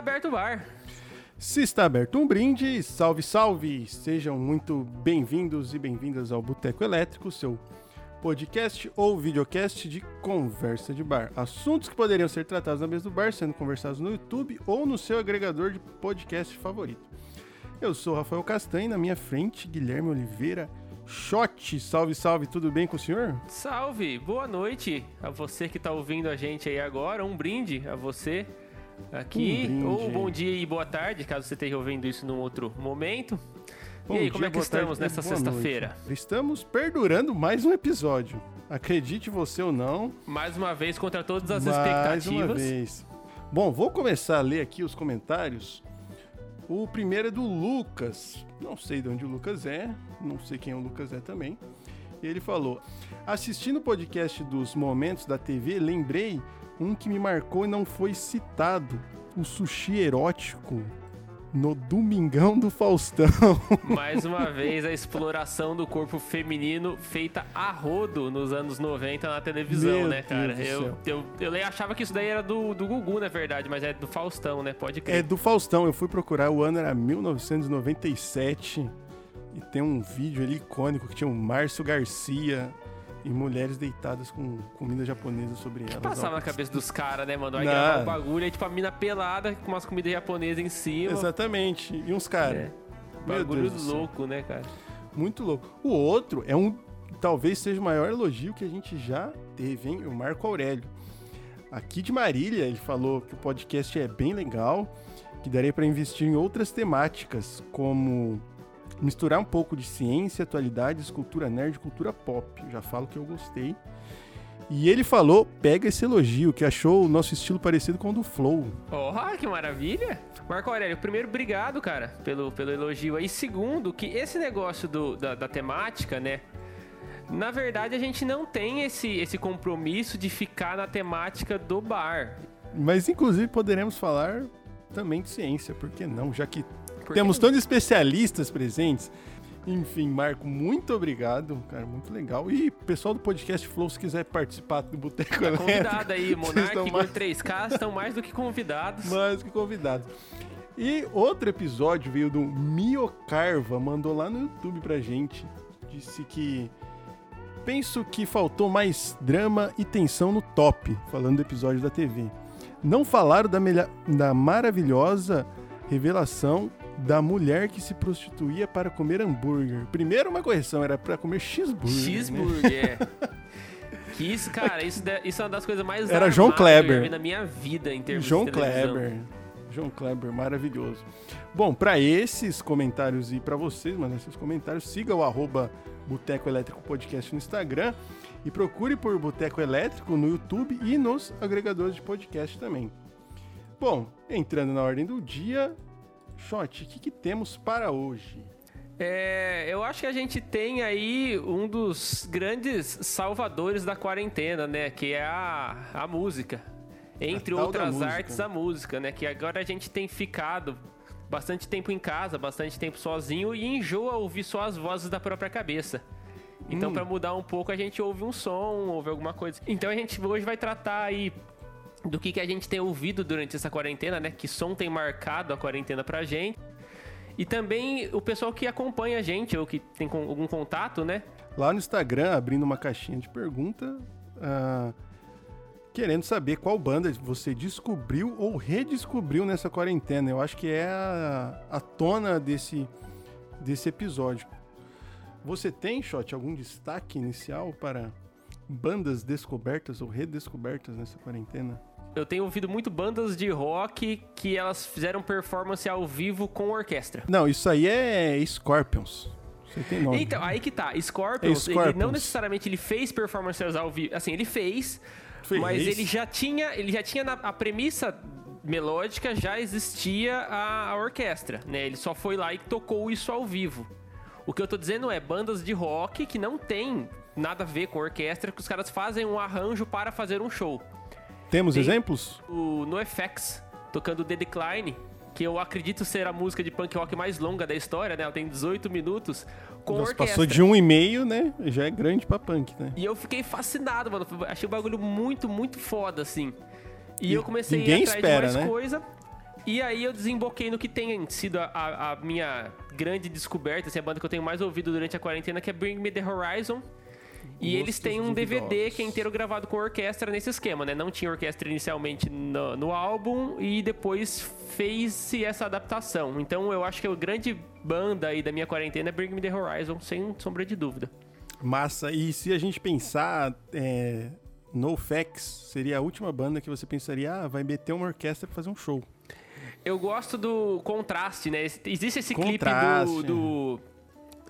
aberto o bar. Se está aberto um brinde, salve, salve! Sejam muito bem-vindos e bem-vindas ao Boteco Elétrico, seu podcast ou videocast de conversa de bar. Assuntos que poderiam ser tratados na mesa do bar, sendo conversados no YouTube ou no seu agregador de podcast favorito. Eu sou Rafael Castanho, na minha frente, Guilherme Oliveira. Shot, salve, salve, tudo bem com o senhor? Salve, boa noite a você que está ouvindo a gente aí agora. Um brinde a você aqui. Um ou bom dia e boa tarde, caso você esteja ouvindo isso num outro momento. Bom e aí, dia, como é que estamos tarde, nessa sexta-feira? Estamos perdurando mais um episódio. Acredite você ou não, Mais uma vez contra todas as mais uma expectativas. vez. Bom, vou começar a ler aqui os comentários. O primeiro é do Lucas. Não sei de onde o Lucas é, não sei quem o Lucas é também. E ele falou: Assistindo o podcast dos momentos da TV, lembrei um que me marcou e não foi citado: o sushi erótico no Domingão do Faustão. Mais uma vez a exploração do corpo feminino feita a rodo nos anos 90 na televisão, Meu né, cara? Eu, céu. eu, eu achava que isso daí era do, do Gugu, na verdade, mas é do Faustão, né? Pode crer. É do Faustão, eu fui procurar, o ano era 1997 e tem um vídeo ali icônico que tinha o Márcio Garcia e mulheres deitadas com comida japonesa sobre elas. Passava na cabeça dos caras, né, mano? Aí Não. gravar o bagulho, aí tipo a mina pelada com umas comidas japonesas em cima. Exatamente, e uns caras. É. Bagulho louco, né, cara? Muito louco. O outro é um, talvez seja o maior elogio que a gente já teve, hein? O Marco Aurélio. Aqui de Marília, ele falou que o podcast é bem legal, que daria para investir em outras temáticas, como misturar um pouco de ciência, atualidades, cultura nerd, cultura pop. Eu já falo que eu gostei. E ele falou, pega esse elogio, que achou o nosso estilo parecido com o do Flow. Oh, que maravilha! Marco Aurélio, primeiro, obrigado, cara, pelo, pelo elogio aí. Segundo, que esse negócio do, da, da temática, né? Na verdade, a gente não tem esse, esse compromisso de ficar na temática do bar. Mas, inclusive, poderemos falar também de ciência, por que não? Já que Temos tantos especialistas presentes. Enfim, Marco, muito obrigado, cara, muito legal. E pessoal do podcast Flow, se quiser participar do Boteco Tá Elétrico, convidado aí, Monark e mais, Igor 3K estão mais do que convidados. mais que convidados. E outro episódio veio do Mio Carva, mandou lá no YouTube pra gente. Disse que penso que faltou mais drama e tensão no top, falando do episódio da TV. Não falaram da, melha- da maravilhosa revelação da mulher que se prostituía para comer hambúrguer. Primeiro uma correção, era para comer cheeseburger. né? Cheeseburger. que isso, cara, isso, isso é uma das coisas mais Era João Kleber. na minha vida em termos João de televisão. Kleber. João Kleber, maravilhoso. Bom, para esses comentários e para vocês, mandar esses comentários, siga o arroba Boteco Elétrico Podcast no Instagram e procure por Boteco Elétrico no YouTube e nos agregadores de podcast também. Bom, entrando na ordem do dia, Shot, o que, que temos para hoje? É, eu acho que a gente tem aí um dos grandes salvadores da quarentena, né? Que é a, a música. Entre A outras música. artes, a música, né? Que agora a gente tem ficado bastante tempo em casa, bastante tempo sozinho e enjoa ouvir só as vozes da própria cabeça. Então, Hum. pra mudar um pouco, a gente ouve um som, ouve alguma coisa. Então, a gente hoje vai tratar aí do que, que a gente tem ouvido durante essa quarentena, né? Que som tem marcado a quarentena pra gente. E também o pessoal que acompanha a gente, ou que tem algum contato, né? Lá no Instagram, abrindo uma caixinha de pergunta, ah, querendo saber qual banda você descobriu ou redescobriu nessa quarentena. Eu acho que é a, a tona desse, desse episódio. Você tem, Shot, algum destaque inicial para bandas descobertas ou redescobertas nessa quarentena? Eu tenho ouvido muito bandas de rock que elas fizeram performance ao vivo com orquestra. Não, isso aí é Scorpions. Você tem nome. Então, aí que tá. Scorpions, É ele não Scorpions. necessariamente ele fez performances ao vivo. Assim, ele fez, Fez. mas ele já tinha, ele já tinha na, a premissa melódica já existia a, a orquestra, né? Ele só foi lá e tocou isso ao vivo. O que eu tô dizendo é bandas de rock que não tem nada a ver com orquestra, que os caras fazem um arranjo para fazer um show. Temos tem- exemplos? O NoFX tocando The Decline, que eu acredito ser a música de punk rock mais longa da história, né? Ela tem 18 minutos com Nossa, orquestra. passou de um e meio, né? Já é grande pra punk, né? E eu fiquei fascinado, mano. Achei o bagulho muito, muito foda, assim. E, E eu comecei a ir atrás espera, de mais né? coisa. E aí eu desemboquei no que tem sido a, a minha grande descoberta, assim, a banda que eu tenho mais ouvido durante a quarentena, que é Bring Me The Horizon. E eles têm um DVD que é inteiro gravado com orquestra nesse esquema, né? Não tinha orquestra inicialmente no, no álbum e depois fez-se essa adaptação. Então eu acho que a grande banda aí da minha quarentena é Bring Me The Horizon, sem sombra de dúvida. Massa. E se a gente pensar, é, NoFX seria a última banda que você pensaria, ah, vai meter uma orquestra pra fazer um show. Eu gosto do contraste, né? Existe esse Contraste. clipe do, do-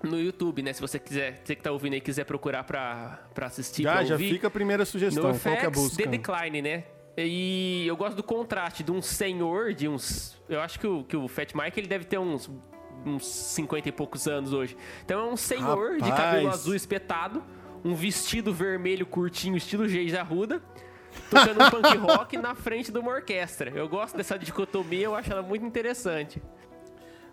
no YouTube, né? Se você quiser, você que tá ouvindo aí quiser procurar pra, pra assistir, Já, pra já ouvir. fica a primeira sugestão. No Qual que é a busca? The Decline, né? E eu gosto do contraste de um senhor de uns... Eu acho que o, que o Fat Mike ele deve ter uns, uns 50 e poucos anos hoje. Então é um senhor de Rapaz. cabelo azul espetado, um vestido vermelho curtinho, estilo Geis Arruda, tocando um punk rock na frente de uma orquestra. Eu gosto dessa dicotomia, eu acho ela muito interessante.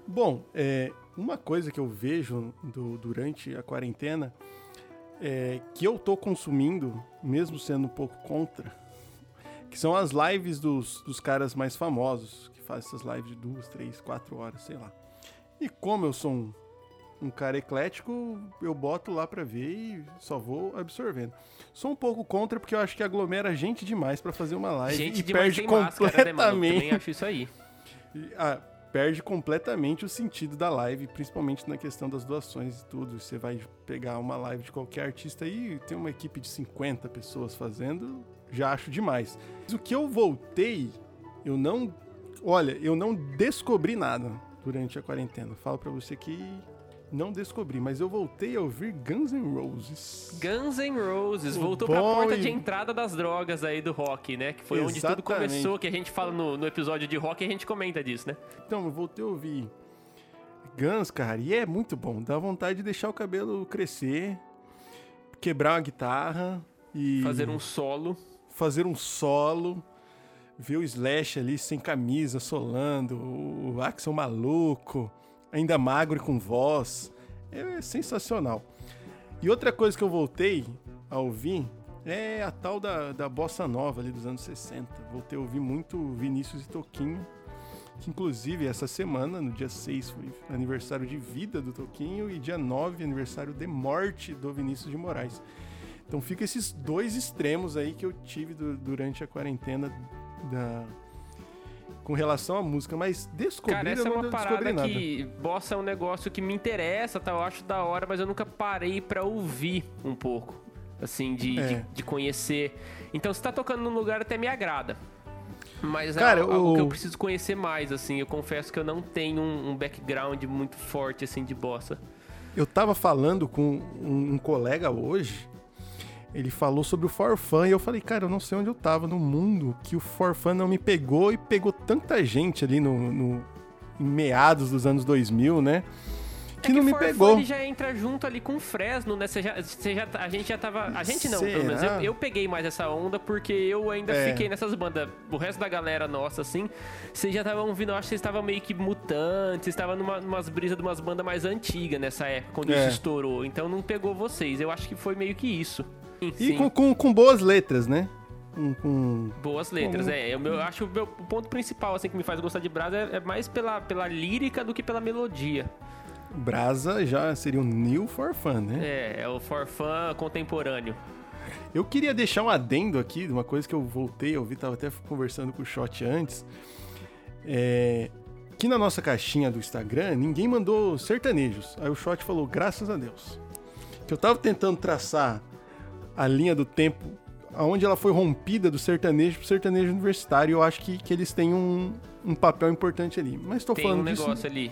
Bom, é, uma coisa que eu vejo do- durante a quarentena é que eu tô consumindo, mesmo sendo um pouco contra, que são as lives dos, dos caras mais famosos, que fazem essas lives de duas, três, quatro horas, sei lá. E como eu sou um, um cara eclético, eu boto lá pra ver e só vou absorvendo. Sou um pouco contra porque eu acho que aglomera gente demais pra fazer uma live Gente e perde sem máscara, né, mano? Eu completamente também acho isso aí. ah, perde completamente o sentido da live, principalmente na questão das doações e tudo. Você vai pegar uma live de qualquer artista e tem uma equipe de 50 pessoas fazendo, já acho demais. O que eu voltei, eu não. Olha, eu não descobri nada durante a quarentena. Falo pra você que não descobri, mas eu voltei a ouvir Guns N' Roses. Guns N' Roses O voltou pra porta e- de entrada das drogas aí do rock, né? Que foi onde tudo Exatamente. começou, que a gente fala no, no episódio de rock e a gente comenta disso, né? Então, eu voltei a ouvir Guns, cara, e é muito bom. Dá vontade de deixar o cabelo crescer, quebrar uma guitarra e Fazer um solo. fazer um solo, ver o Slash ali sem camisa, solando, o Axel maluco, ainda magro e com voz. É sensacional. E outra coisa que eu voltei a ouvir é a tal da, da bossa nova ali dos anos 60. Voltei a ouvir muito Vinícius e Toquinho, que inclusive essa semana, no dia 6, foi aniversário de vida do Toquinho e dia 9, aniversário de morte do Vinícius de Moraes. Então fica esses dois extremos aí que eu tive du- durante a quarentena da... com relação à música, mas descobrir Cara, essa eu é não uma descobri parada nada. que bossa é um negócio que me interessa, tá? Eu acho da hora, mas eu nunca parei pra ouvir um pouco. Assim, de, É. de, de conhecer. Então, se tá tocando num lugar, até me agrada. Mas Cara, é algo que eu preciso conhecer mais, assim. Eu confesso que eu não tenho um, um background muito forte, assim, de bossa. Eu tava falando com um, um colega hoje, ele falou sobre o Forfan e eu falei, cara, eu não sei onde eu tava no mundo que o Forfan não me pegou e pegou tanta gente ali no, no- em meados dos anos 2000, né? Que é não que me Forfã, pegou. ele já entra junto ali com o Fresno, né? Você já, você já, a gente já tava. A gente não, pelo menos. Será? Eu, eu peguei mais essa onda porque eu ainda É. fiquei nessas bandas. O resto da galera nossa, assim, vocês já estavam ouvindo, eu acho que vocês estavam meio que mutantes, vocês estavam numa, numas brisas de umas bandas mais antigas nessa época, quando É. isso estourou. Então não pegou vocês. Eu acho que foi meio que isso. E Sim, com, com, com boas letras, né? Com, com- Boas letras, é. Eu, eu acho que o meu o ponto principal, assim, que me faz gostar de Brasa é, é mais pela, pela lírica do que pela melodia. Brasa já seria um new Forfan, né? É, é o forfã contemporâneo. Eu queria deixar um adendo aqui, de uma coisa que eu voltei a ouvir, tava até conversando com o Shot antes. É, que na nossa caixinha do Instagram, ninguém mandou sertanejos. Aí o Shot falou, graças a Deus. Que eu tava tentando traçar a linha do tempo aonde ela foi rompida do sertanejo pro sertanejo universitário. Eu acho que, que eles têm um, um papel importante ali. Mas tô Tem falando um disso. negócio ali.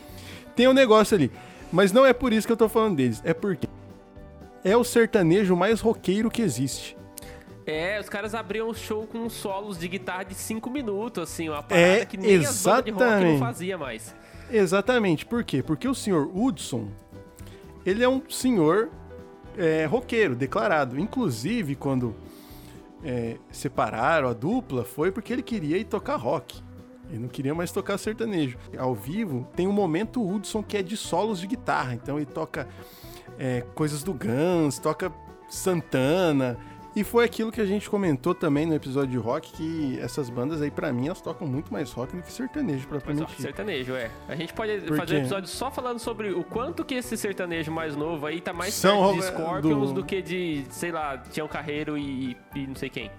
Tem um negócio ali. Mas não é por isso que eu tô falando deles. É porque é o sertanejo mais roqueiro que existe. É, os caras abriam o show com solos de guitarra de 5 minutos, assim, uma parada É, que nem as bandas de rock não exatamente. fazia mais. Exatamente. Por quê? Porque o senhor Hudson, ele é um senhor é, roqueiro, declarado. Inclusive, quando é, separaram a dupla, foi porque ele queria ir tocar rock. Ele não queria mais tocar sertanejo. Ao vivo, tem um momento Hudson que é de solos de guitarra. Então ele toca é, coisas do Guns, toca Santana. E foi aquilo que a gente comentou também no episódio de rock, que essas bandas aí, pra mim, elas tocam muito mais rock do que sertanejo, propriamente. Mas, ó, sertanejo, é. A gente pode Por fazer um quê? episódio só falando sobre o quanto que esse sertanejo mais novo aí tá mais São perto de ro- Scorpions do- do... que de, sei lá, Tião Carreiro e, e não sei quem.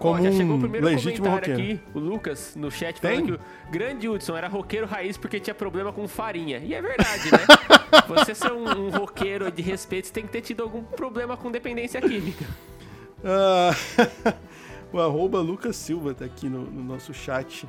Como Ó, já chegou o um primeiro legítimo comentário roqueiro. aqui, o Lucas, no chat, Tem? falando que o grande Hudson era roqueiro raiz porque tinha problema com farinha. E é verdade, né? você ser um, um roqueiro de respeito, você tem que ter tido algum problema com dependência química. Ah, o arroba Lucas Silva tá aqui no, no nosso chat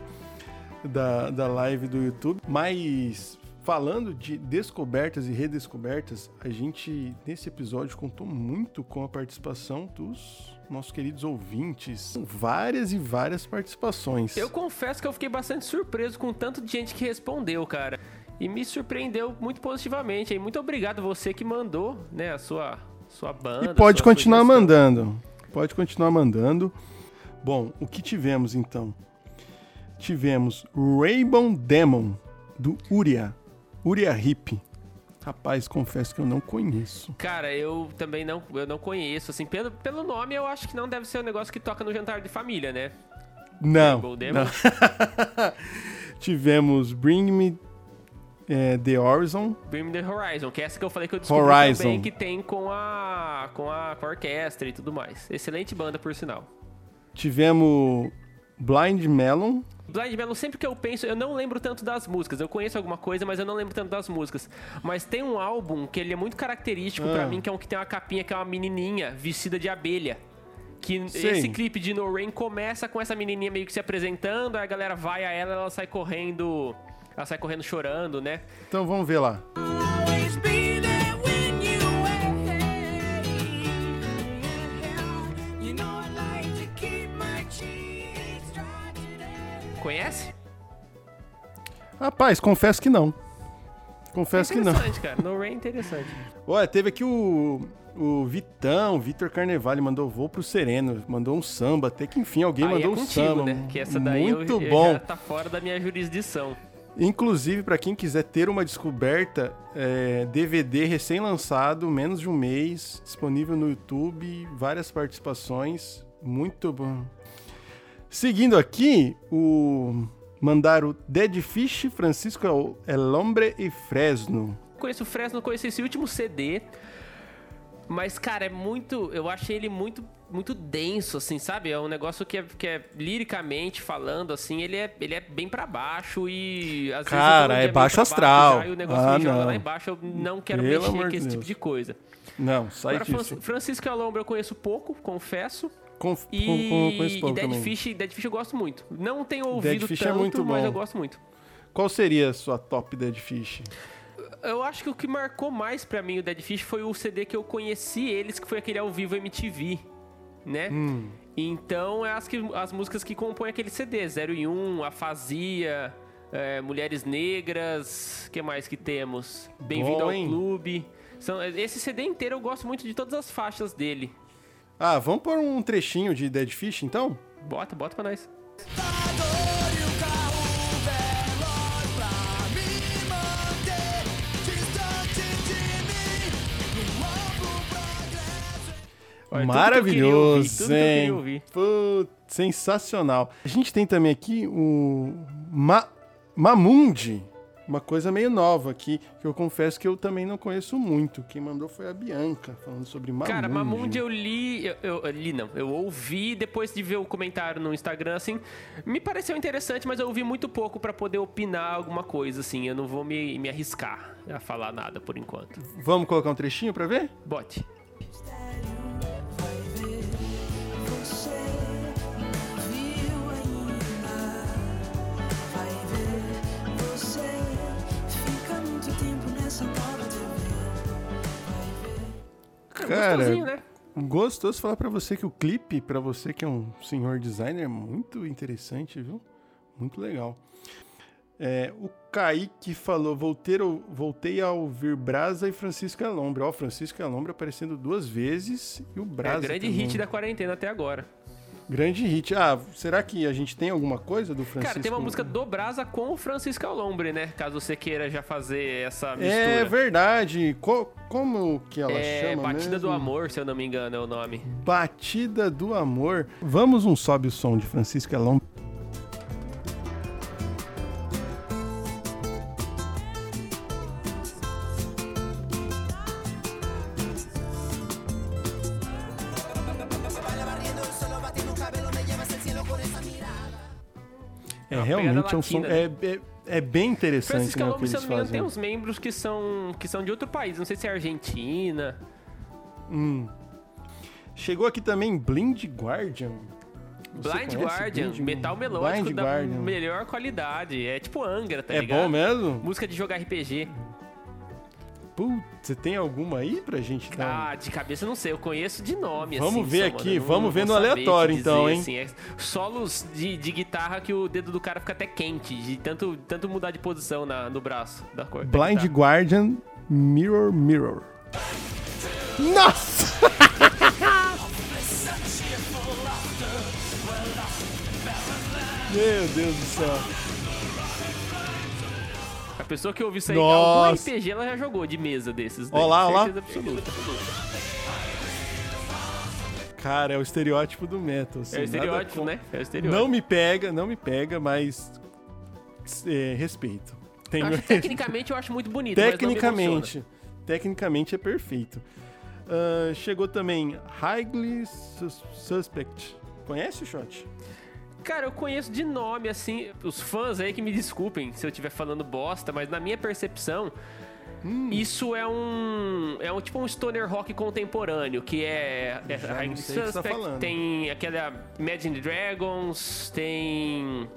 da, da live do YouTube. Mas falando de descobertas e redescobertas, a gente nesse episódio contou muito com a participação dos nossos queridos ouvintes. Várias e várias participações. Eu confesso que eu fiquei bastante surpreso com o tanto de gente que respondeu, cara. E me surpreendeu muito positivamente. E muito obrigado você que mandou, né, a sua, sua banda. E pode continuar sugestão. mandando. Pode continuar mandando. Bom, o que tivemos então? Tivemos Rainbow Demon, do Uria. Uria Hip. Rapaz, confesso que eu não conheço. Cara, eu também não, eu não conheço. Assim, pelo, pelo nome, eu acho que não deve ser um negócio que toca no jantar de família, né? Não. Não. tivemos Bring Me eh, The Horizon. Bring The Horizon, que é essa que eu falei que eu descobri Horizon. também que tem com a, com a com a orquestra e tudo mais. Excelente banda, por sinal. Tivemos Blind Melon. Blind Melon, sempre que eu penso, eu não lembro tanto das músicas. Eu conheço alguma coisa, mas eu não lembro tanto das músicas. Mas tem um álbum que ele é muito característico pra Ah. mim, que é um que tem uma capinha que é uma menininha vestida de abelha. Que Sei. esse clipe de No Rain começa com essa menininha meio que se apresentando, aí a galera vai a ela, ela sai correndo, ela sai correndo chorando, né? Então vamos ver lá. Conhece? Rapaz, confesso que não. Confesso que não. Interessante, cara. No Rain é interessante. Olha, teve aqui o, o Vitão, Vitor Carnevale, mandou voo pro Sereno, mandou um samba, até que enfim alguém Aí mandou é um contigo, samba. né? Que essa daí eu- Muito eu bom. já tá fora da minha jurisdição. Inclusive, pra quem quiser ter uma descoberta, é, DVD recém-lançado, menos de um mês, disponível no YouTube, várias participações, muito bom. Seguindo aqui, o mandaram Dead Fish, Francisco El Hombre e Fresno. Conheço o Fresno, conheci esse último CD. Mas, cara, é muito. Eu achei ele muito, muito denso, assim, sabe? É um negócio que é, que é liricamente falando, assim, ele é, ele é bem pra baixo e. Às Cara, vezes, é meio baixo astral. já, e o negócio Ah, me joga lá embaixo, eu não quero Pelo mexer com de esse Deus. tipo de coisa. Não, sai Agora, disso. Fran- Francisco Alombre eu conheço pouco, confesso. Conf... E, com- e Dead também. Fish, Dead Fish eu gosto muito. Não tenho ouvido Fish é tanto, muito mas bom. eu gosto muito. Qual seria a sua top Dead Fish? Eu acho que o que marcou mais pra mim o Dead Fish foi o CD que eu conheci eles, que foi aquele ao vivo MTV, né? Hum. Então, é as, que, as músicas que compõem aquele CD, 0 e 1, Afasia, é, Mulheres Negras, que mais que temos? Bem-vindo ao? Clube. São, esse CD inteiro eu gosto muito de todas as faixas dele. Ah, vamos pôr um trechinho de Dead Fish, então? Bota, bota pra nós. Olha, tudo que eu queria ouvir, Maravilhoso, tudo que eu queria hein? Putz, sensacional. A gente tem também aqui o Ma Mamundi, uma coisa meio nova aqui, que eu confesso que eu também não conheço muito. Quem mandou foi a Bianca, falando sobre Mamundi. Cara, Mamundi eu li, eu, eu- eu li não, eu ouvi depois de ver o comentário no Instagram, assim, me pareceu interessante, mas eu ouvi muito pouco pra poder opinar alguma coisa, assim, eu não vou me, me arriscar a falar nada por enquanto. Vamos colocar um trechinho pra ver? Bote. Cara, gostosinho, né? Gostoso falar pra você que o clipe, pra você que é um senhor designer, é muito interessante, viu? Muito legal. É, o Kaique falou: voltei, voltei a ouvir Brasa e Francisco Alombre. Ó, Francisco Alombre aparecendo duas vezes e o É Brasa. grande também. hit da quarentena até agora. Grande hit. Ah, será que a gente tem alguma coisa do Francisco? Cara, tem uma música do Brasa com o Francisco Alombre, né? Caso você queira já fazer essa mistura. É verdade. Co- como que ela É, chama Batida mesmo? do Amor, se eu não me engano, é o nome. Batida do Amor. Vamos um sobe o som de Francisco Elon. É realmente pegada um som. latina, É, é, é bem interessante Francisco né, o que se eu não me engano, tem uns membros que são, que são de outro país. Não sei se é Argentina. Hum. Chegou aqui também Blind Guardian. Você Blind Guardian, Blind- metal melódico Blind da Guardian? melhor qualidade. É tipo Angra, tá É ligado? bom mesmo? Música de jogar RPG. Putz, você tem alguma aí pra gente dar? Ah, de cabeça não sei, eu conheço de nome, Vamos assim, ver aqui, não vamos ver vou no aleatório, então, hein? assim, é solos de, de guitarra que o dedo do cara fica até quente, de tanto, tanto mudar de posição na, no braço da cor. da Blind guitarra. Guardian Mirror Mirror. Nossa! Meu Deus do céu. A pessoa que ouviu isso aí, algum Nossa. RPG ela já jogou de mesa desses. Ó lá, ó lá. certeza absoluta. Cara, é o estereótipo do metal. assim, É o estereótipo, né? É o estereótipo. Não me pega, não me pega, mas é, respeito. Tenho Acho, tecnicamente eu acho muito bonito, Tecnicamente, tecnicamente é perfeito. Ah, chegou também Highly Sus- Suspect. Conhece o shot? Cara, eu conheço de nome, assim, os fãs aí que me desculpem se eu estiver falando bosta, mas na minha percepção, Hum. isso é um. É um tipo um stoner rock contemporâneo, que é. é você tá Suspect, falando. tem aquela Imagine Dragons, tem.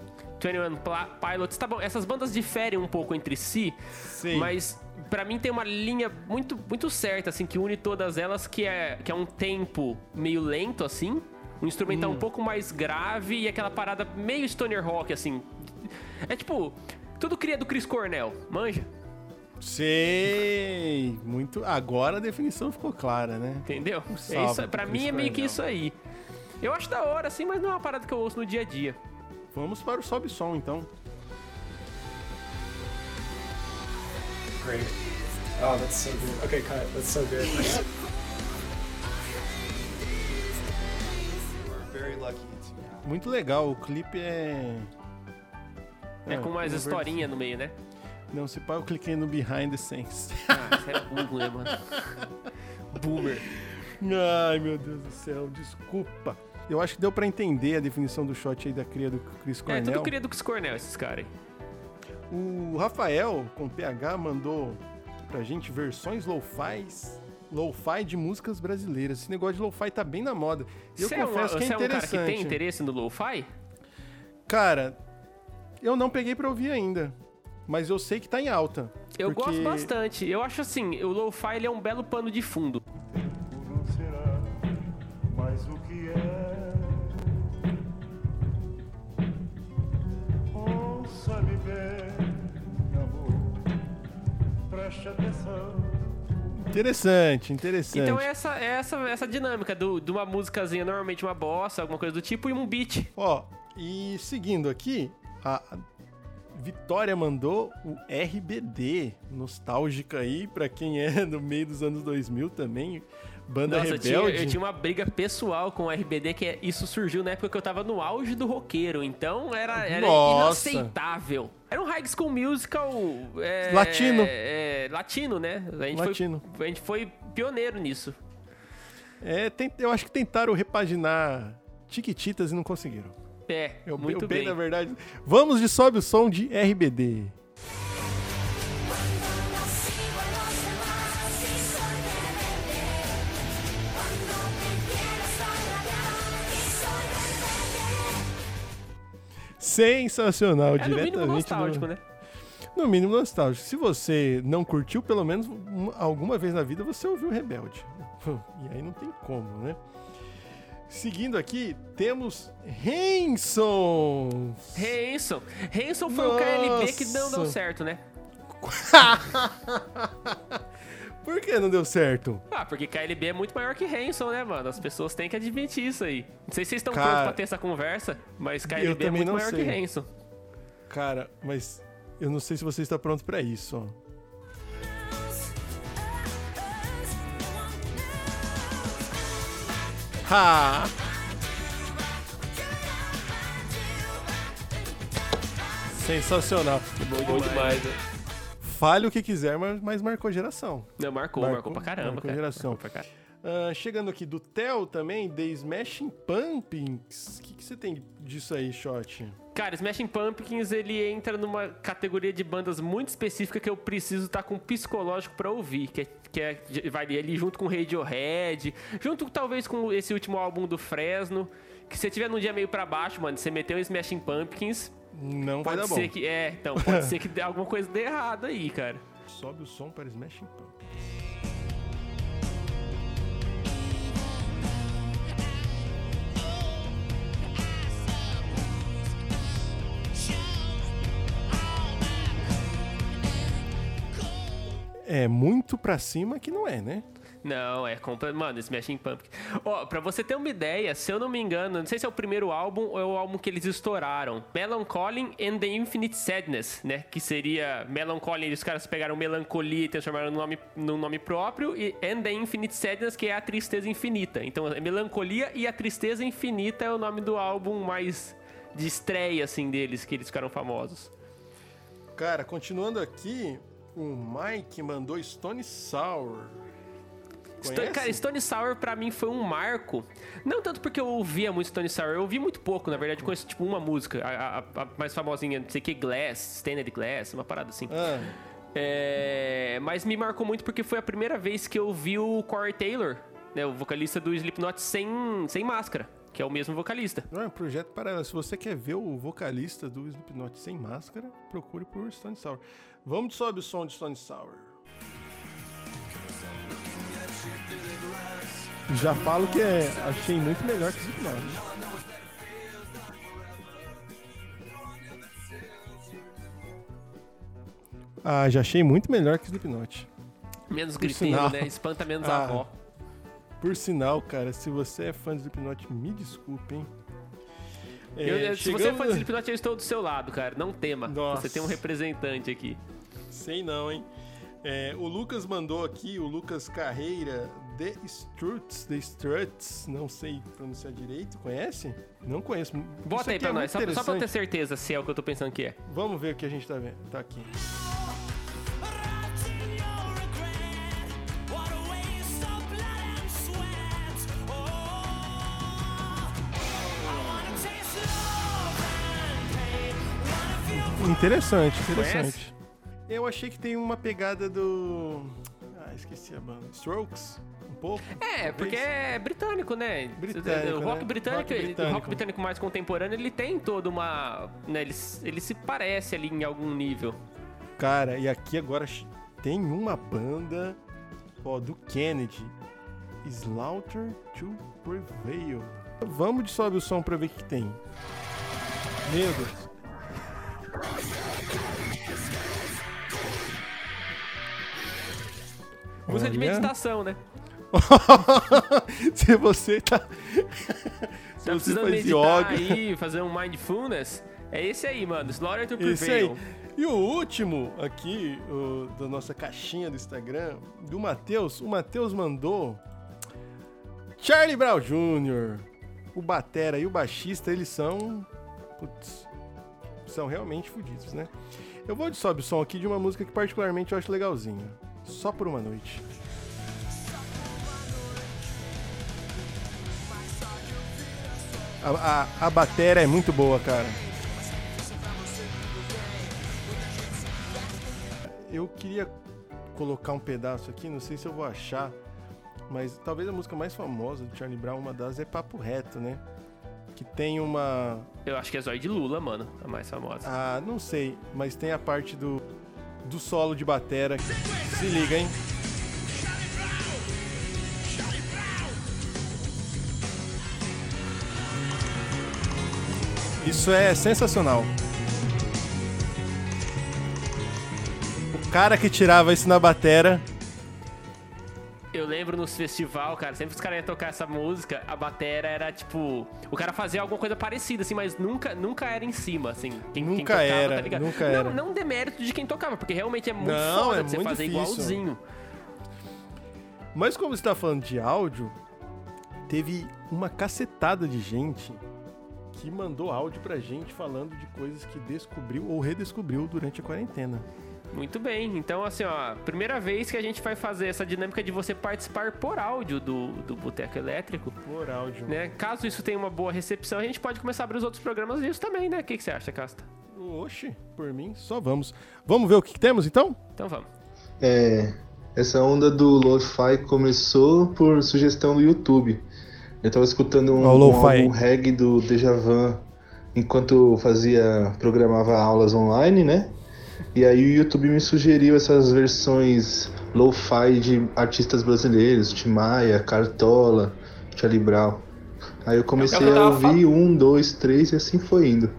21 Pla- Pilots, tá bom, essas bandas diferem um pouco entre si, Sei. mas pra mim tem uma linha muito, muito certa, assim, que une todas elas, que é, que é um tempo meio lento, assim, um instrumental um pouco mais grave e aquela parada meio stoner rock, assim. É tipo, tudo cria do Chris Cornell, manja? Sei. Muito. Agora a definição ficou clara, né? Entendeu? É salve isso, pra mim é meio que isso aí. Eu acho da hora, assim, mas não é uma parada que eu ouço no dia a dia. Vamos para o sobe som então. Great. Oh, that's so good. Okay, cut. That's so good. Muito legal. O clipe é. É, com mais é historinha no meio, né? Não, se pá, eu cliquei no Behind the Scenes. Ah, isso era burro, né, mano? Boomer. Ai, meu Deus do céu, desculpa. Eu acho que deu pra entender a definição do shot aí da cria do Chris É, Cornell. tudo cria do Chris Cornell, esses caras aí. O Rafael, com PH, mandou pra gente versões lo-fi lo-fi de músicas brasileiras. Esse negócio de lo-fi tá bem na moda. E eu Você é, um, confesso que é você é um cara interessante. que tem interesse no lo-fi? Cara, eu não peguei pra ouvir ainda, mas eu sei que tá em alta. Eu porque- gosto bastante. Eu acho assim, o lo-fi ele é um belo pano de fundo. não será mais o que é. Ouça-me bem, amor, preste atenção. Interessante, interessante. Então é essa, é essa, essa dinâmica do, de uma musicazinha, normalmente uma bossa, alguma coisa do tipo, e um beat. Ó, e seguindo aqui, a Vitória mandou o RBD, nostálgica aí, pra quem é do meio dos anos 2000 também, banda Nossa, eu tinha, rebelde. eu tinha uma briga pessoal com o RBD, que é- isso surgiu na época que eu tava no auge do roqueiro, então era, era Nossa. inaceitável. Era um high school musical... é, Latino. é, latino, né? A gente, Latino. Foi, a gente foi pioneiro nisso. É, tem- eu acho que tentaram repaginar Tiquititas e não conseguiram. É, Eu, muito eu bem. na verdade. Vamos de sobe o som de RBD. Sensacional, É no mínimo diretamente nostálgico, do- né? No mínimo nostálgico. Se você não curtiu, pelo menos um- alguma vez na vida você ouviu Rebelde. E aí não tem como, né? Seguindo aqui, temos Hanson. Hanson. Hanson foi o KLB que não deu Nossa. certo, né? Por que não deu certo? Ah, porque KLB é muito maior que Hanson, né, mano? As pessoas têm que admitir isso aí. Não sei se vocês estão Cara, prontos pra ter essa conversa, mas KLB é muito não maior sei. que Hanson. Cara, mas eu não sei se você está pronto pra isso, ó. Ha! Sensacional. Bom demais, né? Fale o que quiser, mas, mas marcou geração. Não, marcou, Marcou, marcou, pra caramba, marcou cara. geração. Marcou pra caramba. Ah, chegando aqui do Theo também, The Smashing Pumpkins. O que, que você tem disso aí, Shot? Cara, Smashing Pumpkins, ele entra numa categoria de bandas muito específica que eu preciso estar com psicológico pra ouvir, que é, que é vai ali junto com Radiohead, junto talvez com esse último álbum do Fresno, que se você tiver num dia meio pra baixo, mano, você meteu o Smashing Pumpkins, Não vai pode dar ser bom. que é, então, pode ser que dê alguma coisa dê errado aí, cara. Sobe o som para Smashing Pumpkins. É muito pra cima que não é, né? Não, é completo. Mano, Smashing Pumpkins. Ó, pra você ter uma ideia, se eu não me engano, não sei se é o primeiro álbum ou é o álbum que eles estouraram. Melancholy and the Infinite Sadness, né? Que seria Melancholy, os caras pegaram melancolia e transformaram no nome, no nome próprio, e And the Infinite Sadness, que é a tristeza infinita. Então, é melancolia e a tristeza infinita é o nome do álbum mais de estreia, assim, deles, que eles ficaram famosos. Cara, continuando aqui, o Mike mandou Stone Sour. Stone, cara, Stone Sour pra mim foi um marco. Não tanto porque eu ouvia muito Stone Sour, eu ouvi muito pouco, na verdade, conheço tipo uma música, a, a- a mais famosinha, não sei o que, Glass, Standard Glass, uma parada assim. Ah, É, mas me marcou muito porque foi a primeira vez que eu vi o Corey Taylor, né, o vocalista do Slipknot, sem, sem máscara, que é o mesmo vocalista. não é um projeto paralelo. Se você quer ver o vocalista do Slipknot sem máscara, procure por Stone Sour. Vamos de sobe o som de Stone Sour. Já falo que é, achei muito melhor que Slipknot. né? Ah, já achei muito melhor que Slipknot. Menos Por griteiro, sinal. né? Espanta menos Ah. a avó. Por sinal, cara, se você é fã de Slipknot, me desculpe, hein? É, Eu- se você é fã de Slipknot, eu estou do seu lado, cara. Não tema. Nossa. Você tem um representante aqui. Sei não, hein? É, o Lucas mandou aqui, o Lucas Carreira, The Struts, The Struts, não sei pronunciar direito, conhece? Não conheço. Isso Bota aí aqui pra é nós, só, só pra eu ter certeza se é o que eu tô pensando que é. Vamos ver o que a gente tá vendo. Tá aqui. Interessante, interessante. Eu achei que tem uma pegada do. Ah, esqueci a banda. Strokes? Pouco? É, porque é britânico, né? Britânico, o rock né? britânico, Rock ele- britânico. o rock britânico mais contemporâneo, ele tem toda uma, né, ele, ele se parece ali em algum nível. Cara, e aqui agora tem uma banda ó, do Kennedy. Slaughter to Prevail. Vamos de sobe o som pra ver o que tem. Meu Deus. Música de meditação, né? Se você tá. Se Tá você precisando faz yoga. aí, fazer um mindfulness, é esse aí, mano. Slaughter to. Prevail. E o último aqui, o, da nossa caixinha do Instagram, do Matheus. O Matheus mandou Charlie Brown Jr. O batera e o baixista, eles são. Putz, são realmente fodidos, né? Eu vou de sobe o som aqui de uma música que particularmente eu acho legalzinha. Só por uma noite. A, a, a batera é muito boa, cara. Eu queria colocar um pedaço aqui, não sei se eu vou achar, mas talvez a música mais famosa do Charlie Brown, uma das é Papo Reto, né? Que tem uma. Eu acho que é Zóio de Lula, mano, a mais famosa. Ah, não sei, mas tem a parte do, do solo de batera. Se liga, hein? Isso é sensacional. O cara que tirava isso na batera Eu lembro nos festival, cara, sempre que os caras iam tocar essa música, a batera era tipo. O cara fazia alguma coisa parecida, assim, mas nunca, nunca era em cima, assim. Quem, quem Nunca tocava, era, tá ligado? nunca não, era. Não demérito de quem tocava, porque realmente é muito Não, foda é você fazer difícil. igualzinho. Mas como você tá falando de áudio, teve uma cacetada de gente que mandou áudio pra gente falando de coisas que descobriu ou redescobriu durante a quarentena. Muito bem. Então, assim, ó, primeira vez que a gente vai fazer essa dinâmica de você participar por áudio do, do Boteco Elétrico, Por áudio. né? Caso isso tenha uma boa recepção, a gente pode começar a abrir os outros programas disso também, né? O que, que você acha, Casta? Oxe, por mim, só vamos. Vamos ver o que, que temos então? Então vamos. É, essa onda do lo-fi começou por sugestão do YouTube. Eu tava escutando um, um lo-fi. álbum reggae do Dejavan enquanto fazia, programava aulas online, né? E aí o YouTube me sugeriu essas versões lo-fi de artistas brasileiros, Tim Maia, Cartola, Charlie Brown. Aí eu comecei a ouvir um, dois, três e assim foi indo.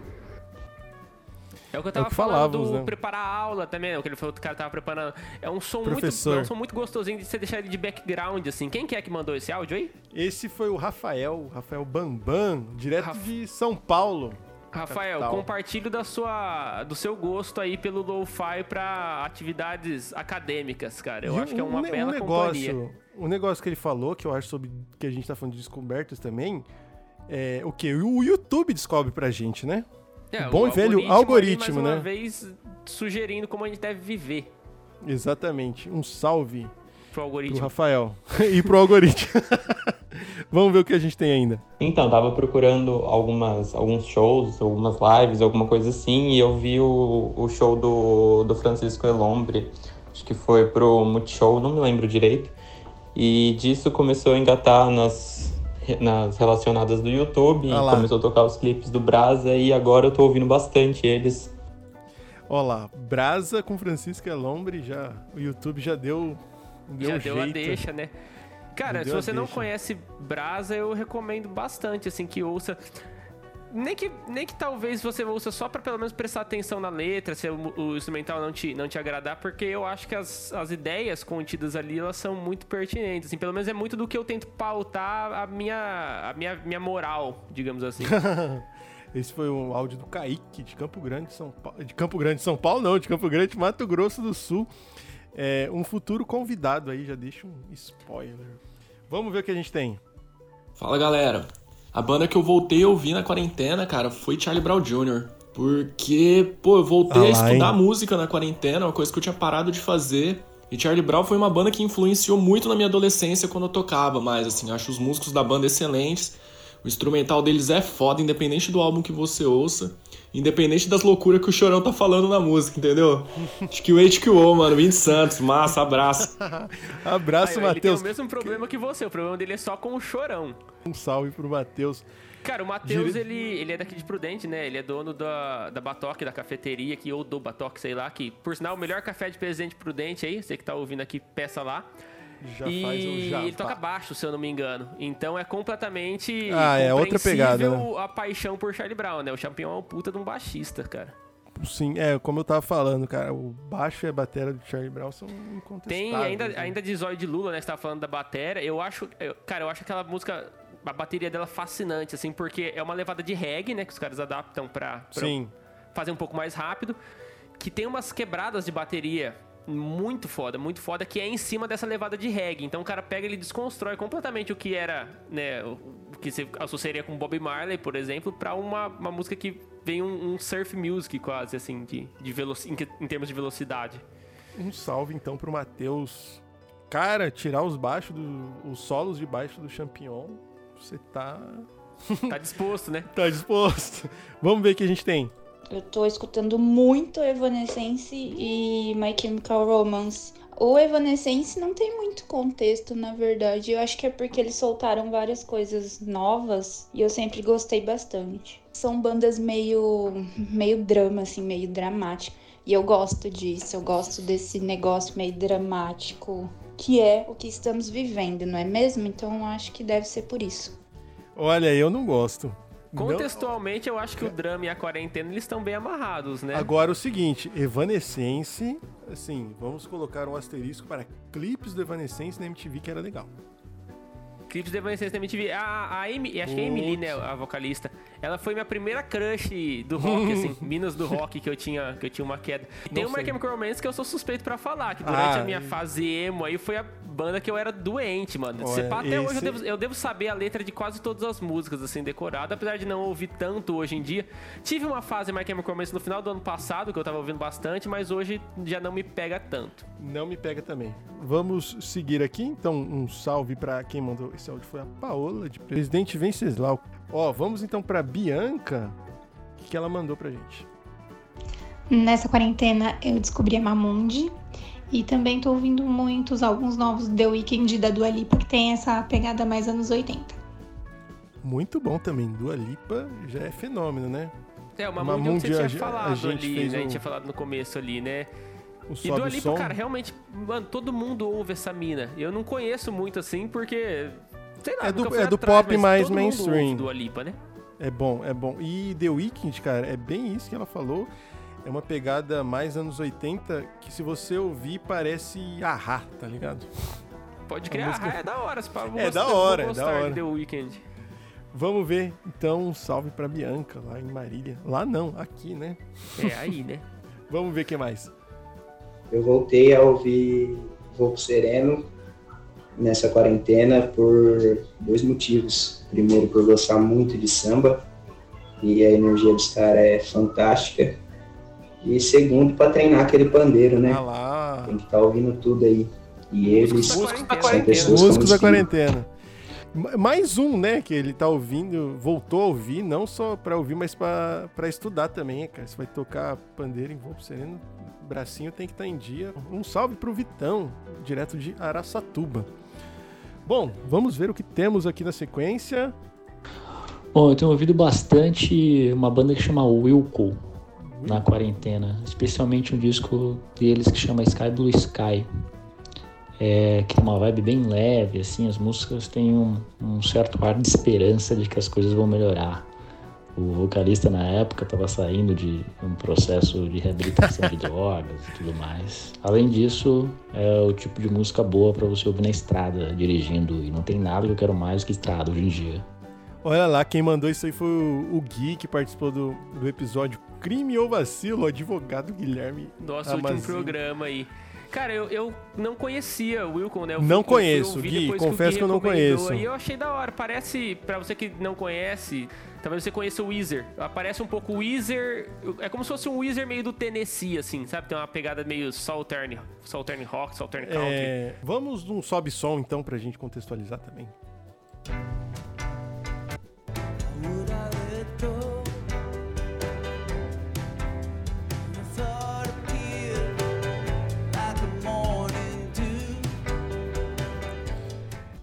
É o que eu É tava o que falando do né? preparar a aula também, o que ele falou que o cara tava preparando. É um som muito, Professor. é um som muito gostosinho de você deixar ele de background, assim. Quem que é que mandou esse áudio aí? Esse foi o Rafael, Rafael Bambam, direto Raf- de São Paulo. Rafael, Capital. compartilhe da sua, do seu gosto aí pelo lo-fi pra atividades acadêmicas, cara. Eu E acho que é um uma ne- bela um companhia. negócio, um negócio que ele falou, que eu acho sobre que a gente tá falando de descobertas também, é o que? O YouTube descobre pra gente, né? É, bom o e velho ali, algoritmo, mais uma né? vez sugerindo como a gente deve viver Exatamente. Um salve pro pro algoritmo. Rafael e pro algoritmo. Vamos ver o que a gente tem ainda. Então, tava procurando algumas, alguns shows, algumas lives, alguma coisa assim, e eu vi o, o show do, do Francisco Elombre, acho que foi pro Multishow, não me lembro direito. E disso começou a engatar nas, nas relacionadas do YouTube, começou a tocar os clipes do Brasa, e agora eu tô ouvindo bastante eles. Ó lá, Brasa com Francisco Elombre, já, o YouTube já deu, deu Já um deu a jeito. deixa, né? Cara, se você não deixa. conhece Brasa, eu recomendo bastante, assim, que ouça. Nem que, nem que talvez você ouça só pra pelo menos prestar atenção na letra, se o, o instrumental não te, não te agradar, porque eu acho que as, as ideias contidas ali, elas são muito pertinentes, assim, pelo menos é muito do que eu tento pautar a minha, a minha, minha moral, digamos assim. Esse foi um áudio do Kaique, de Campo Grande, São Paulo. De Campo Grande, São Paulo, não, de Campo Grande, Mato Grosso do Sul. É, um futuro convidado aí, já deixa um spoiler. Vamos ver o que a gente tem. Fala galera, a banda que eu voltei a ouvir na quarentena, cara, foi Charlie Brown Jr. Porque, pô, eu voltei Ah a estudar hein? música na quarentena, uma coisa que eu tinha parado de fazer. E Charlie Brown foi uma banda que influenciou muito na minha adolescência quando eu tocava mais, assim, acho os músicos da banda excelentes. O instrumental deles é foda, independente do álbum que você ouça. Independente das loucuras que o Chorão tá falando na música, entendeu? Acho que o HQO, mano, Vinte Santos, massa, abraço. Abraço, ó, ele tem Matheus. o mesmo problema que você, o problema dele é só com o chorão. Um salve pro Matheus. Cara, o Matheus, Dire- ele, ele é daqui de Prudente, né? Ele é dono da, da Batoque, da cafeteria aqui, ou do Batoque, sei lá, que, por sinal, o melhor café de Presidente Prudente aí, você que tá ouvindo aqui, peça lá. Já e faz um jabá. ele toca baixo, se eu não me engano. Então é completamente Ah, é outra pegada, compreensível a paixão por Charlie Brown, né? O Champion é um puta de um baixista, cara. Sim, é, como eu tava falando, cara, o baixo e a bateria do Charlie Brown são incontestáveis. Tem ainda, né? ainda de Zóio de Lula, né? Você tava falando da bateria. Eu acho. eu- cara, eu acho aquela música. A bateria dela fascinante, assim, porque é uma levada de reggae, né? Que os caras adaptam pra, pra Sim. fazer um pouco mais rápido. Que tem umas quebradas de bateria muito foda, muito foda, que é em cima dessa levada de reggae. Então o cara pega e ele desconstrói completamente o que era, né? O que você associaria com Bob Marley, por exemplo, pra uma, uma música que vem um, um surf music quase, assim, de, de em, em termos de velocidade. Um salve então pro Matheus. Cara, tirar os baixos do, os solos de baixo do Champignon, você tá Tá disposto, né? tá disposto. Vamos ver o que a gente tem. Eu tô escutando muito Evanescence e My Chemical Romance. O Evanescence não tem muito contexto, na verdade. Eu acho que é porque eles soltaram várias coisas novas e eu sempre gostei bastante. São bandas meio meio drama assim, meio dramático. E eu gosto disso, eu gosto desse negócio meio dramático, que é o que estamos vivendo, não é mesmo? Então acho que deve ser por isso. Olha, eu não gosto. Contextualmente, eu acho que o drama e a quarentena eles estão bem amarrados, né? Agora o seguinte, Evanescence, assim, vamos colocar um asterisco para clipes do Evanescence na MTV que era legal. Clipes de Evanescence da MTV. A, a Amy, acho que é a Emily, né, a vocalista. Ela foi minha primeira crush do rock, assim, Minas do rock que eu tinha, que eu tinha uma queda. E tem Não uma sei. Chemical Romance que eu sou suspeito pra falar, que durante Ah, a minha e- fase emo aí foi a banda que eu era doente, mano. Olha, pá, até hoje eu esse- devo, eu devo saber a letra de quase todas as músicas, assim, decorada, apesar de não ouvir tanto hoje em dia. Tive uma fase My Chemical Romance no final do ano passado, que eu tava ouvindo bastante, mas hoje já não me pega tanto. Não me pega também. Vamos seguir aqui, então um salve para quem mandou esse áudio foi a Paola de Presidente Venceslau. Ó, vamos então para Bianca, o que ela mandou pra gente? Nessa quarentena eu descobri a Mamundi e também tô ouvindo muitos álbuns novos The Weeknd e da Dua Lipa que tem essa pegada mais anos 80. Muito bom também. Dua Lipa já é fenômeno, né? É, uma Uma Mamundi que você Mundi, a tinha ge- falado a gente ali, fez né? A um- gente tinha falado no começo ali, né? O E Dua o Lipa, som. cara, realmente, mano, todo mundo ouve essa mina. Eu não conheço muito assim, porque. Sei lá, É do- é do atrás, pop mais todo mundo mainstream. ouve Dua Lipa, né? É bom, é bom. E The Weeknd, cara, é bem isso que ela falou. É uma pegada mais anos 80 que se você ouvir parece ahá, tá ligado? Pode criar, música- ah, é da hora. Pá, vou É da hora, é da hora. The Weeknd. Vamos ver, então, um salve pra Bianca, lá em Marília. Lá não, aqui, né? É, aí, né? Vamos ver o que mais. Eu voltei a ouvir Voo Sereno nessa quarentena por dois motivos. Primeiro, por gostar muito de samba e a energia dos caras é fantástica. E segundo, para treinar aquele pandeiro, né? Ah lá. Tem que estar ouvindo tudo aí. E eles Músicos da são quarentena. pessoas com Músicos da quarentena. Ma- Mais um, né, que ele tá ouvindo, voltou a ouvir, não só pra ouvir, mas pra, pra estudar também, cara. Você vai tocar pandeiro em voo sereno, bracinho tem que estar em dia. Um salve pro Vitão, direto de Araçatuba. Bom, vamos ver o que temos aqui na sequência. Bom, eu tenho ouvido bastante uma banda que chama Wilco na quarentena, especialmente um disco deles que chama Sky Blue Sky, é, que tem uma vibe bem leve, assim, as músicas têm um, um certo ar de esperança de que as coisas vão melhorar. O vocalista na época estava saindo de um processo de reabilitação de drogas e tudo mais. Além disso, é o tipo de música boa para você ouvir na estrada, dirigindo, e não tem nada que eu quero mais que estrada hoje em dia. Olha lá, quem mandou isso aí foi o, Gui, que participou do, do episódio Crime ou Vacilo, o advogado Guilherme. Nosso último programa aí. Cara, eu, eu não conhecia o Wilcon, né? Eu Não conheço, Gui, confesso o Gui que eu não conheço. E eu achei da hora. Parece, pra você que não conhece, talvez você conheça o Weezer. Parece um pouco o Weezer. É como se fosse um Weezer meio do Tennessee, assim, sabe? Tem uma pegada meio Southern, Southern Rock, Southern Country. É, vamos num sobe som então pra gente contextualizar também.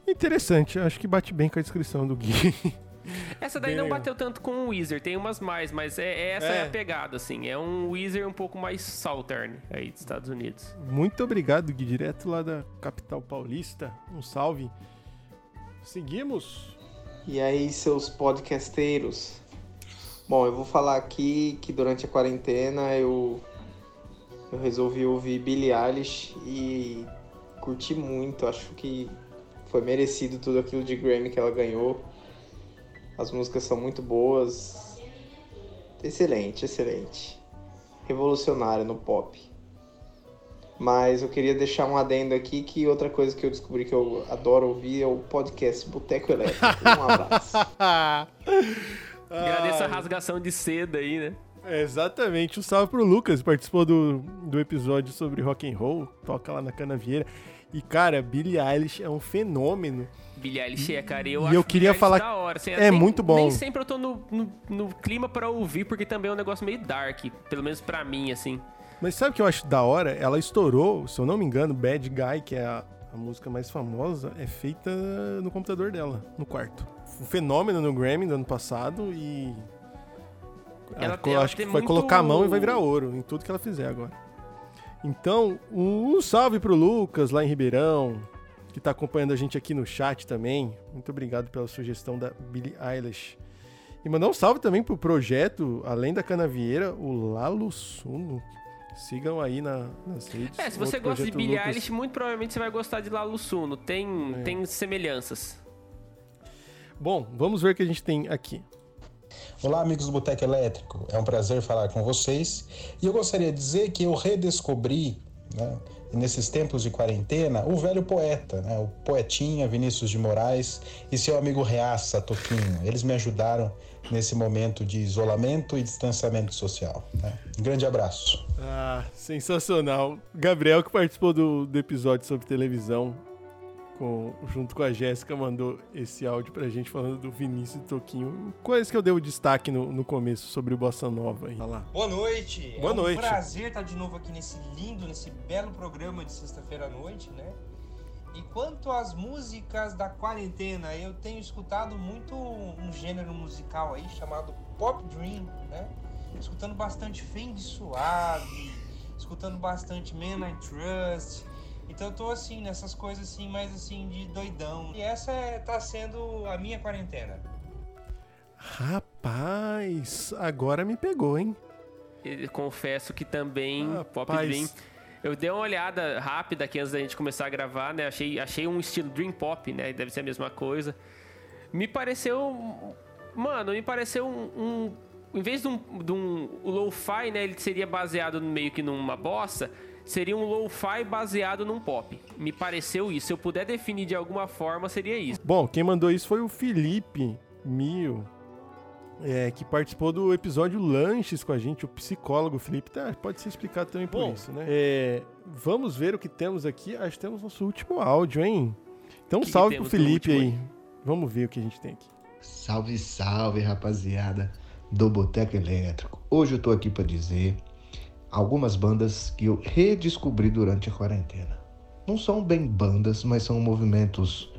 Interessante, acho que bate bem com a descrição do Gui. Essa daí Bem não legal. bateu tanto com o Weezer, tem umas mais, mas é, essa é. É. a pegada, assim. É um Weezer um pouco mais Southern aí dos Estados Unidos. Muito obrigado, Gui, direto lá da capital paulista. Um salve. Seguimos. E aí, seus podcasteiros? Bom, eu vou falar aqui que durante a quarentena eu, eu resolvi ouvir Billie Eilish e curti muito. Acho que foi merecido tudo aquilo de Grammy que ela ganhou. As músicas são muito boas. Excelente, excelente. Revolucionária no pop. Mas eu queria deixar um adendo aqui que outra coisa que eu descobri que eu adoro ouvir é o podcast Boteco Elétrico. Um abraço. Agradeço a rasgação de seda aí, né? É, exatamente. Um salve pro Lucas, participou do, do episódio sobre rock and roll, toca lá na Canavieira. E cara, Billie Eilish é um fenômeno. Billie Eilish é, cara. e Eu E acho eu queria falar- da hora. assim, é nem- muito bom. Nem sempre eu tô no, no, no clima pra ouvir, porque também é um negócio meio dark. Pelo menos pra mim, assim. Mas sabe o que eu acho da hora? Ela estourou, se eu não me engano, Bad Guy, que é a, a música mais famosa, é feita no computador dela, no quarto. Um fenômeno no Grammy do ano passado e. Ela- co- ela acho que vai muito- colocar a mão e vai virar ouro em tudo que ela fizer agora. Então, um salve pro Lucas lá em Ribeirão, que tá acompanhando a gente aqui no chat também. Muito obrigado pela sugestão da Billie Eilish. E mandar um salve também pro projeto, além da Canavieira, o Lalo Suno. Sigam aí na, nas redes. É, se você gosta de Billie Lucas. Eilish, muito provavelmente você vai gostar de Lalo Suno. Tem, É. tem semelhanças. Bom, vamos ver o que a gente tem aqui. Olá, amigos do Boteco Elétrico. É um prazer falar com vocês. E eu gostaria de dizer que eu redescobri, né, nesses tempos de quarentena, o velho poeta, né, o poetinha Vinícius de Moraes e seu amigo Reaça Toquinho. Eles me ajudaram nesse momento de isolamento e distanciamento social. né. Um grande abraço. Ah, sensacional. Gabriel, que participou do, do episódio sobre televisão, com- junto com a Jéssica, mandou esse áudio pra gente falando do Vinícius e Toquinho. Coisa que eu dei o destaque no, no começo sobre o Bossa Nova. Aí. Lá. Boa noite. Boa é um noite. prazer estar de novo aqui nesse lindo, nesse belo programa de sexta-feira à noite, né? E quanto às músicas da quarentena, eu tenho escutado muito um gênero musical aí chamado Pop Dream, né? Escutando bastante Feng Suave, escutando bastante Man I Trust. Então eu tô assim, nessas coisas assim, mais assim, de doidão. E essa é, tá sendo a minha quarentena. Rapaz, agora me pegou, hein? Eu confesso que também Pop Rapaz. Dream. Eu dei uma olhada rápida aqui antes da gente começar a gravar, né? Achei, achei um estilo Dream Pop, né? Deve ser a mesma coisa. Me pareceu. Mano, me pareceu um. um- em vez de um, de um lo-fi, né? Ele seria baseado meio que numa bossa. Seria um lo-fi baseado num pop. Me pareceu isso. Se eu puder definir de alguma forma, seria isso. Bom, quem mandou isso foi o Felipe Mio, é, que participou do episódio Lanches com a gente, o psicólogo Felipe. Tá, pode ser explicado também por Bom. isso, né? É, vamos ver o que temos aqui. Acho que temos nosso último áudio, hein? Então, Que que salve pro temos no Felipe último aí. Vamos ver o que a gente tem aqui. Salve, salve, rapaziada do Boteco Elétrico. Hoje eu tô aqui pra dizer algumas bandas que eu redescobri durante a quarentena. Não são bem bandas, mas são movimentos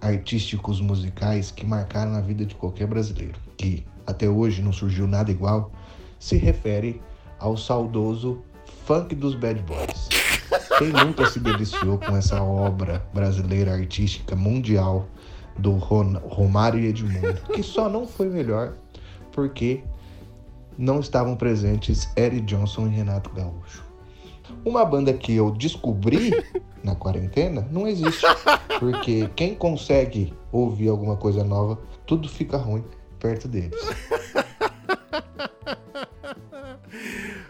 artísticos musicais que marcaram a vida de qualquer brasileiro, que até hoje não surgiu nada igual, se refere ao saudoso funk dos Bad Boys. Quem nunca se deliciou com essa obra brasileira artística mundial do Ron- Romário e Edmundo, que só não foi melhor porque não estavam presentes Eric Johnson e Renato Gaúcho. Uma banda que eu descobri na quarentena não existe, porque quem consegue ouvir alguma coisa nova, tudo fica ruim perto deles.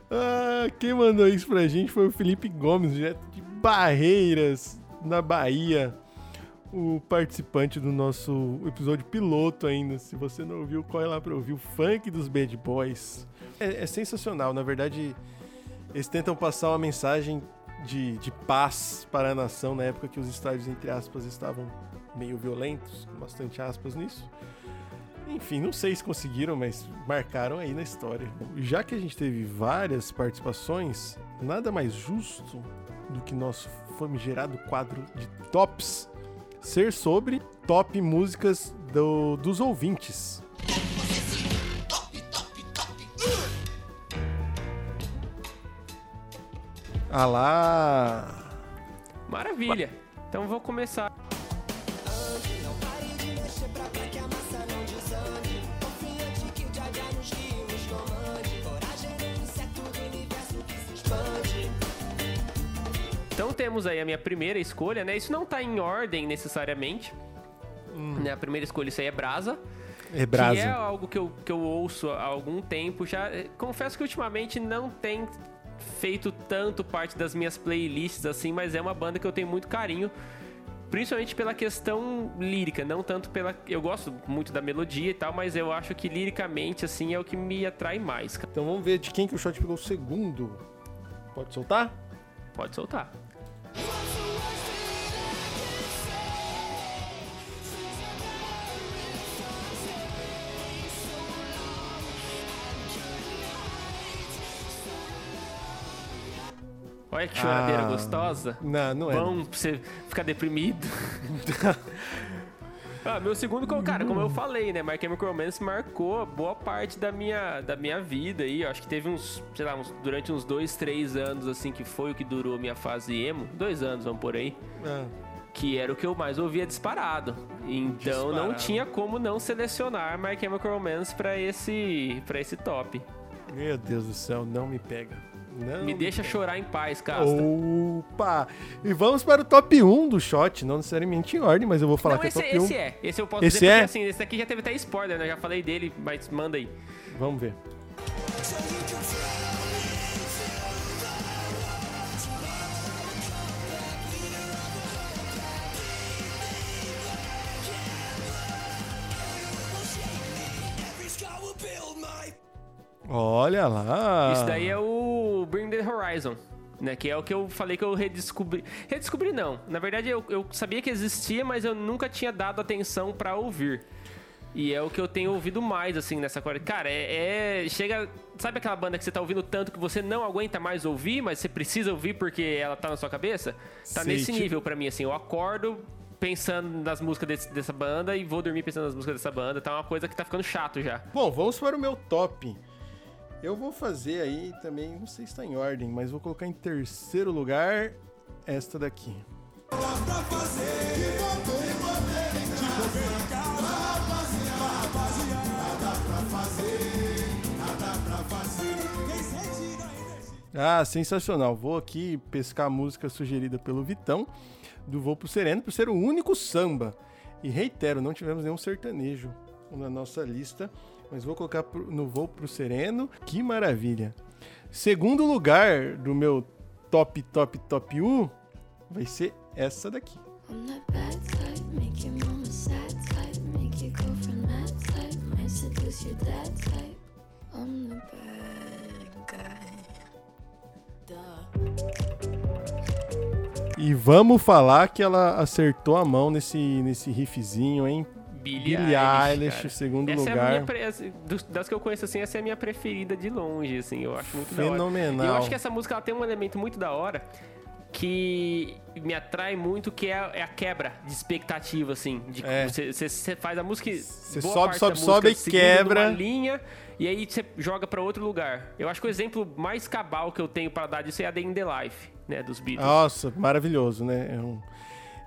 Ah, quem mandou isso pra gente foi o Felipe Gomes, direto de Barreiras, na Bahia. O participante do nosso episódio piloto ainda. Se você não ouviu, corre lá pra ouvir o funk dos Bad Boys. É, é sensacional, na verdade, eles tentam passar uma mensagem de, de paz para a nação na época que os estádios, entre aspas, estavam meio violentos, com bastante aspas nisso. Enfim, não sei se conseguiram, mas marcaram aí na história. Já que a gente teve várias participações, nada mais justo do que nosso famigerado quadro de tops ser sobre top músicas do- dos ouvintes. Ah lá! Maravilha. Então vou começar. Temos aí a minha primeira escolha, né? Isso não tá em ordem necessariamente. Né? A primeira escolha, isso aí é Brasa. É Brasa. Que é algo que eu, que eu ouço há algum tempo já. Eh, Confesso que ultimamente não tem feito tanto parte das minhas playlists assim, mas é uma banda que eu tenho muito carinho. Principalmente pela questão lírica, não tanto pela. Eu gosto muito da melodia e tal, mas eu acho que liricamente, assim, é o que me atrai mais. cara. Então vamos ver de quem que o shot pegou o segundo. Pode soltar? Pode soltar. Olha que choradeira Ah, gostosa. Não, não é. Bom pra você ficar deprimido. ah, meu segundo, cara, como eu falei, né? My Chemical Romance marcou boa parte da minha, da minha vida aí. Eu acho que teve uns, sei lá, uns- durante uns dois, três anos, assim, que foi o que durou a minha fase emo. Dois anos, vamos por aí. Ah. que era o que eu mais ouvia disparado. Então não Disparado. tinha como não selecionar My Chemical Romance pra esse, pra esse top. Meu Deus do céu, não me pega. Não Me deixa chorar em paz, Casta. Opa! E vamos para o top 1 do shot, não necessariamente em ordem, mas eu vou falar não, que esse, é top 1. esse é. Esse eu posso Esse dizer é? porque assim, esse daqui já teve até spoiler, né? Já falei dele, mas manda aí. Vamos ver. Olha lá. Isso daí é o Bring the Horizon. Né, que é o que eu falei que eu redescobri. Redescobri não. Na verdade, eu, eu sabia que existia, mas eu nunca tinha dado atenção pra ouvir. E é o que eu tenho ouvido mais, assim, nessa quarentena. Cara, é, é- Chega. Sabe aquela banda que você tá ouvindo tanto que você não aguenta mais ouvir, mas você precisa ouvir porque ela tá na sua cabeça? Tá Sei, nesse tipo- nível pra mim, assim. Eu acordo pensando nas músicas desse- dessa banda e vou dormir pensando nas músicas dessa banda. Tá uma coisa que tá ficando chato já. Bom, vamos para o meu top. Eu vou fazer aí também, não sei se está em ordem, mas vou colocar em terceiro lugar esta daqui. Ah, sensacional. Vou aqui pescar a música sugerida pelo Vitão, do Voo pro Sereno, por ser o único samba. E reitero, não tivemos nenhum sertanejo na nossa lista, mas vou colocar no Voo pro Sereno. Que maravilha. Segundo lugar do meu top, top, top 1 vai ser essa daqui. E vamos falar que ela acertou a mão nesse, nesse riffzinho, hein? Billie, Billie Eilish, cara. segundo essa É lugar. pre- dos- das que eu conheço, assim, essa é a minha preferida de longe, assim. Eu acho muito da hora. Fenomenal. E eu acho que essa música ela tem um elemento muito da hora que me atrai muito, que é a, é a quebra de expectativa, assim. De É. você, você faz a música. Você sobe, sobe, sobe e quebra. Uma linha e aí você joga pra outro lugar. Eu acho que o exemplo mais cabal que eu tenho pra dar disso é a Day in the Life, né? Dos Beatles. Nossa, maravilhoso, né? É um-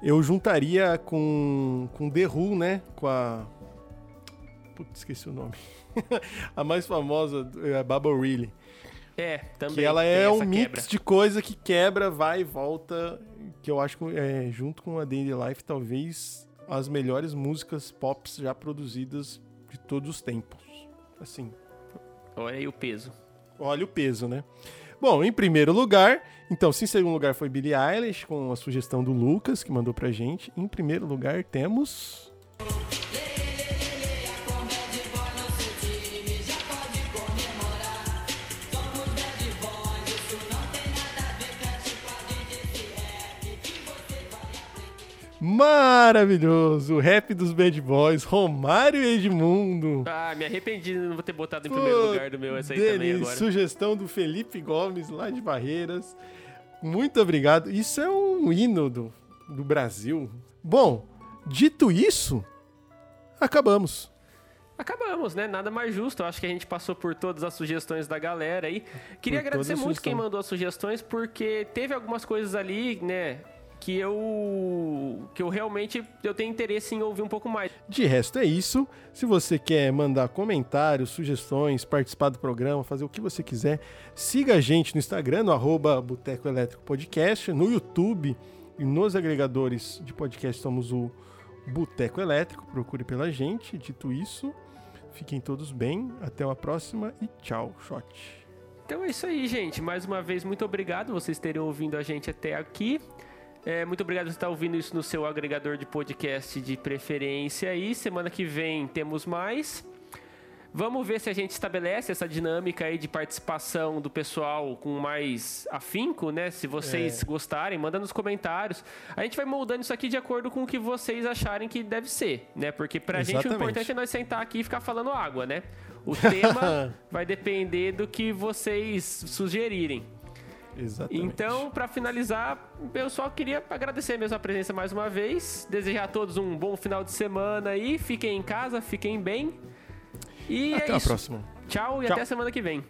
Eu juntaria com, com The Who, né? Com a. Putz, esqueci o nome. a mais famosa, é a Baba Reilly. É, também. Que ela é um mix quebra. de coisa que quebra, vai e volta. Que eu acho que, é, junto com a Daily Life, talvez as melhores músicas pops já produzidas de todos os tempos. Assim, Olha aí o peso. olha o peso, né? Bom, em primeiro lugar, então, se em segundo lugar foi Billie Eilish, com a sugestão do Lucas, que mandou pra gente. Em primeiro lugar temos. Maravilhoso! O rap dos Bad Boys, Romário e Edmundo. Ah, me arrependi de não ter botado em primeiro lugar do meu essa aí dele, também agora. Sugestão do Felipe Gomes, lá de Barreiras. Muito obrigado. Isso é um hino do, do Brasil. Bom, dito isso, acabamos. Acabamos, né? Nada mais justo. Eu acho que a gente passou por todas as sugestões da galera aí. Queria Por agradecer muito quem mandou as sugestões, porque teve algumas coisas ali, né? Que eu. que eu realmente eu tenho interesse em ouvir um pouco mais. De resto é isso. Se você quer mandar comentários, sugestões, participar do programa, fazer o que você quiser, siga a gente no Instagram, no arroba Boteco Elétrico Podcast, no YouTube e nos agregadores de podcast somos o Boteco Elétrico. Procure pela gente. Dito isso, fiquem todos bem. Até a próxima e tchau, shot. Então é isso aí, gente. Mais uma vez, muito obrigado vocês terem ouvido a gente até aqui. É, muito obrigado por estar ouvindo isso no seu agregador de podcast de preferência aí. Semana que vem temos mais. Vamos ver se a gente estabelece essa dinâmica aí de participação do pessoal com mais afinco, né? Se vocês É. gostarem, manda nos comentários. A gente vai moldando isso aqui de acordo com o que vocês acharem que deve ser, né? Porque pra gente o Exatamente. importante é nós sentar aqui e ficar falando água, né? O tema vai depender do que vocês sugerirem. Exatamente. Então, para finalizar, eu só queria agradecer mesmo a presença mais uma vez, desejar a todos um bom final de semana aí, fiquem em casa, fiquem bem. E até é a isso. próxima. Tchau e Tchau. até a semana que vem.